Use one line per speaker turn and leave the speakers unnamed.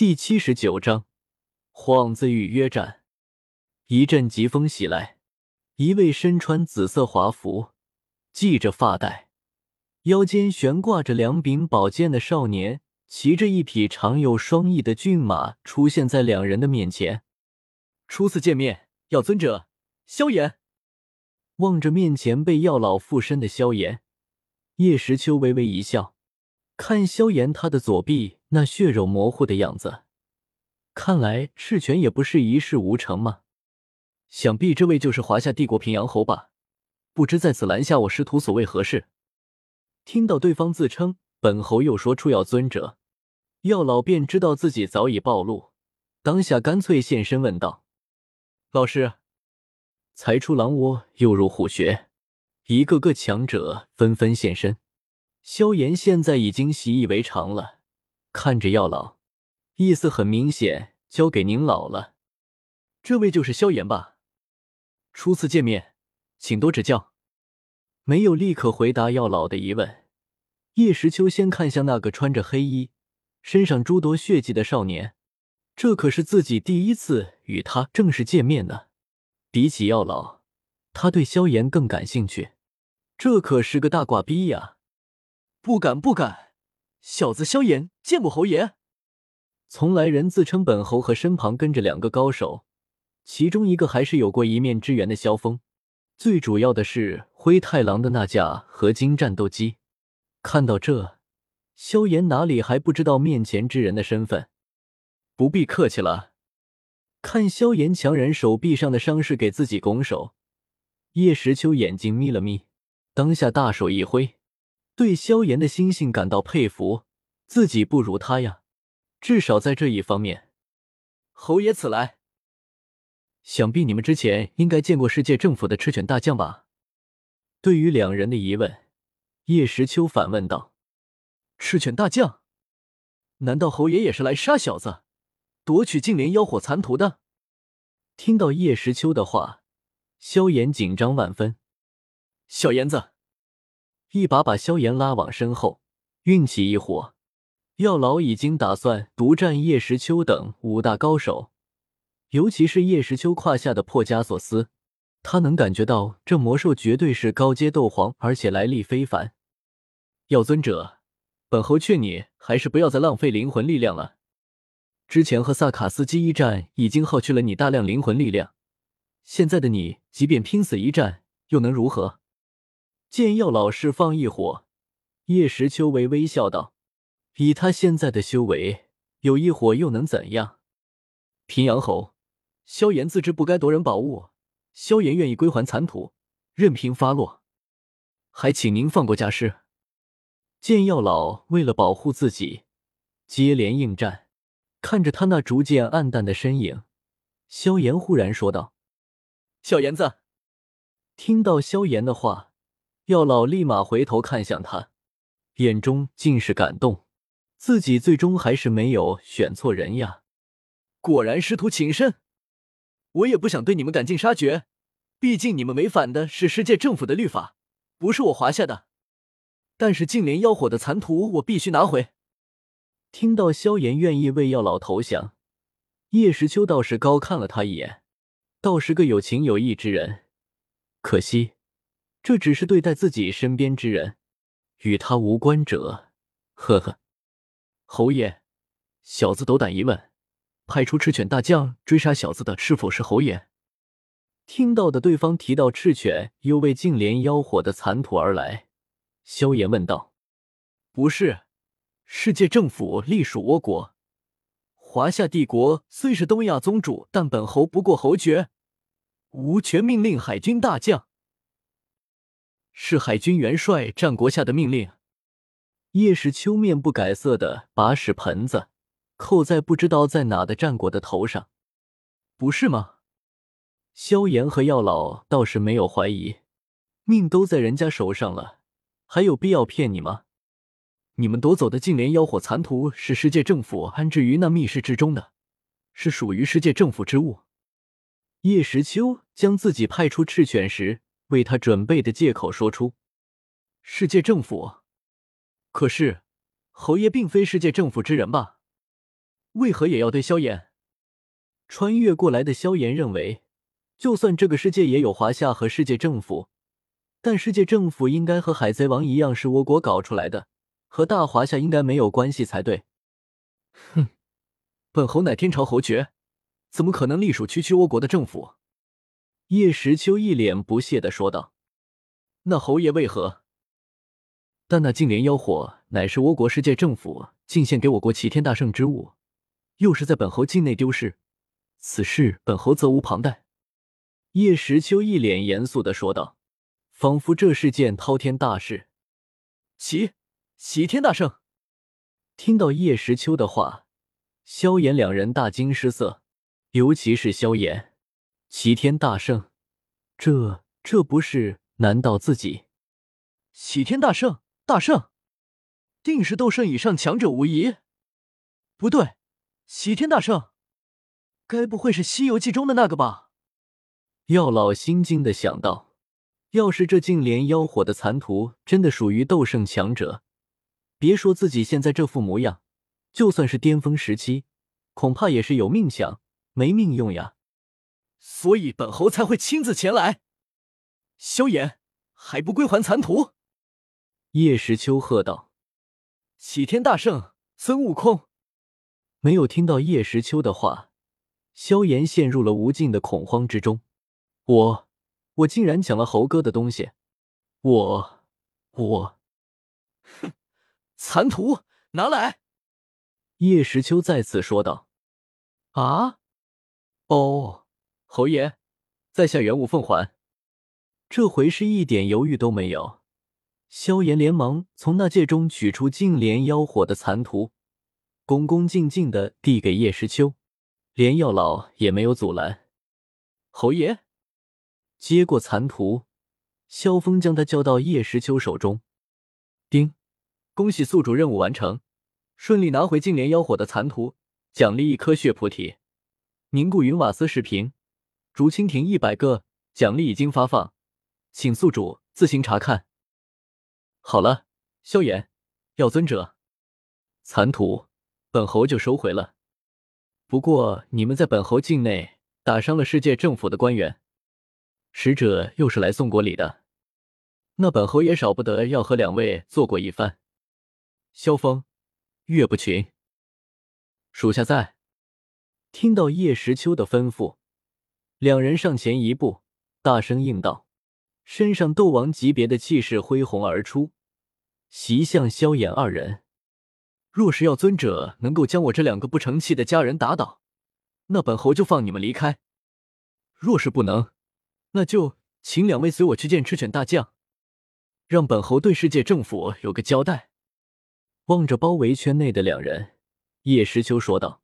第七十九章，幌子与约战。一阵疾风袭来，一位身穿紫色华服、系着发带、腰间悬挂着两柄宝剑的少年，骑着一匹长有双翼的骏马出现在两人的面前。初次见面，药尊者萧炎望着面前被药老附身的萧炎，叶时秋微微一笑。看萧炎，他的左臂那血肉模糊的样子，看来赤泉也不是一事无成嘛。想必这位就是华夏帝国平阳侯吧？不知在此拦下我师徒所为何事？听到对方自称本侯，又说出药尊者，药老便知道自己早已暴露，当下干脆现身问道：“老师，才出狼窝又入虎穴，一个个强者纷纷现身。”萧炎现在已经习以为常了，看着药老，意思很明显，交给您老了。这位就是萧炎吧？初次见面，请多指教。没有立刻回答药老的疑问，叶时秋先看向那个穿着黑衣、身上诸多血迹的少年，这可是自己第一次与他正式见面呢。比起药老，他对萧炎更感兴趣。这可是个大挂逼呀！不敢不敢，小子萧炎见过侯爷。从来人自称本侯和身旁跟着两个高手，其中一个还是有过一面之缘的萧峰。最主要的是灰太狼的那架合金战斗机。看到这，萧炎哪里还不知道面前之人的身份？不必客气了。看萧炎强忍手臂上的伤势给自己拱手，叶时秋眼睛眯了眯，当下大手一挥。对萧炎的心性感到佩服，自己不如他呀，至少在这一方面。侯爷此来，想必你们之前应该见过世界政府的赤犬大将吧？对于两人的疑问，叶时秋反问道：“赤犬大将？难道侯爷也是来杀小子，夺取净莲妖火残图的？”听到叶时秋的话，萧炎紧张万分。小炎子。一把把萧炎拉往身后，运起一火，药老已经打算独占叶时秋等五大高手，尤其是叶时秋胯下的破枷锁丝，他能感觉到这魔兽绝对是高阶斗皇，而且来历非凡。药尊者，本侯劝你还是不要再浪费灵魂力量了。之前和萨卡斯基一战已经耗去了你大量灵魂力量，现在的你即便拼死一战，又能如何？见药老释放异火，叶时秋微微笑道：“以他现在的修为，有异火又能怎样？”平阳侯萧炎自知不该夺人宝物，萧炎愿意归还残土，任凭发落，还请您放过家师。见药老为了保护自己，接连应战，看着他那逐渐暗淡的身影，萧炎忽然说道：“小炎子。”听到萧炎的话。药老立马回头看向他，眼中尽是感动。自己最终还是没有选错人呀！果然师徒情深。我也不想对你们赶尽杀绝，毕竟你们违反的是世界政府的律法，不是我华夏的。但是净莲妖火的残图我必须拿回。听到萧炎愿意为药老投降，叶时秋倒是高看了他一眼，倒是个有情有义之人。可惜。这只是对待自己身边之人，与他无关者。呵呵，侯爷，小子斗胆一问，派出赤犬大将追杀小子的是否是侯爷？听到的对方提到赤犬又为净莲妖火的残土而来，萧炎问道：“不是，世界政府隶属倭国，华夏帝国虽是东亚宗主，但本侯不过侯爵，无权命令海军大将。”是海军元帅战国下的命令。叶时秋面不改色的把屎盆子扣在不知道在哪的战国的头上，不是吗？萧炎和药老倒是没有怀疑，命都在人家手上了，还有必要骗你吗？你们夺走的净莲妖火残图是世界政府安置于那密室之中的，是属于世界政府之物。叶时秋将自己派出赤犬时。为他准备的借口说出，世界政府。可是侯爷并非世界政府之人吧？为何也要对萧炎？穿越过来的萧炎认为，就算这个世界也有华夏和世界政府，但世界政府应该和海贼王一样是我国搞出来的，和大华夏应该没有关系才对。哼，本侯乃天朝侯爵，怎么可能隶属区区倭国的政府？叶时秋一脸不屑的说道：“那侯爷为何？但那净莲妖火乃是倭国世界政府进献给我国齐天大圣之物，又是在本侯境内丢失，此事本侯责无旁贷。”叶时秋一脸严肃的说道，仿佛这是件滔天大事。齐齐天大圣听到叶时秋的话，萧炎两人大惊失色，尤其是萧炎。齐天大圣，这这不是？难道自己？齐天大圣，大圣，定是斗圣以上强者无疑。不对，齐天大圣，该不会是《西游记》中的那个吧？药老心惊的想到，要是这净莲妖火的残图真的属于斗圣强者，别说自己现在这副模样，就算是巅峰时期，恐怕也是有命享，没命用呀。所以本侯才会亲自前来。萧炎还不归还残图！叶时秋喝道：“齐天大圣，孙悟空！”没有听到叶时秋的话，萧炎陷入了无尽的恐慌之中。我，我竟然抢了猴哥的东西！我，我，哼！残图拿来！叶时秋再次说道：“啊，哦。”侯爷，在下原武凤还。这回是一点犹豫都没有，萧炎连忙从那戒中取出净莲妖火的残图，恭恭敬敬的递给叶时秋，连药老也没有阻拦。侯爷接过残图，萧峰将它交到叶时秋手中。丁，恭喜宿主任务完成，顺利拿回净莲妖火的残图，奖励一颗血菩提，凝固云瓦斯十瓶。竹蜻蜓一百个，奖励已经发放，请宿主自行查看。好了，萧炎，药尊者，残图本侯就收回了。不过你们在本侯境内打伤了世界政府的官员，使者又是来送国礼的，那本侯也少不得要和两位做过一番。萧峰、岳不群，属下在。听到叶时秋的吩咐。两人上前一步，大声应道，身上斗王级别的气势恢宏而出，袭向萧炎二人。若是要尊者能够将我这两个不成器的家人打倒，那本侯就放你们离开；若是不能，那就请两位随我去见赤犬大将，让本侯对世界政府有个交代。望着包围圈内的两人，叶时秋说道。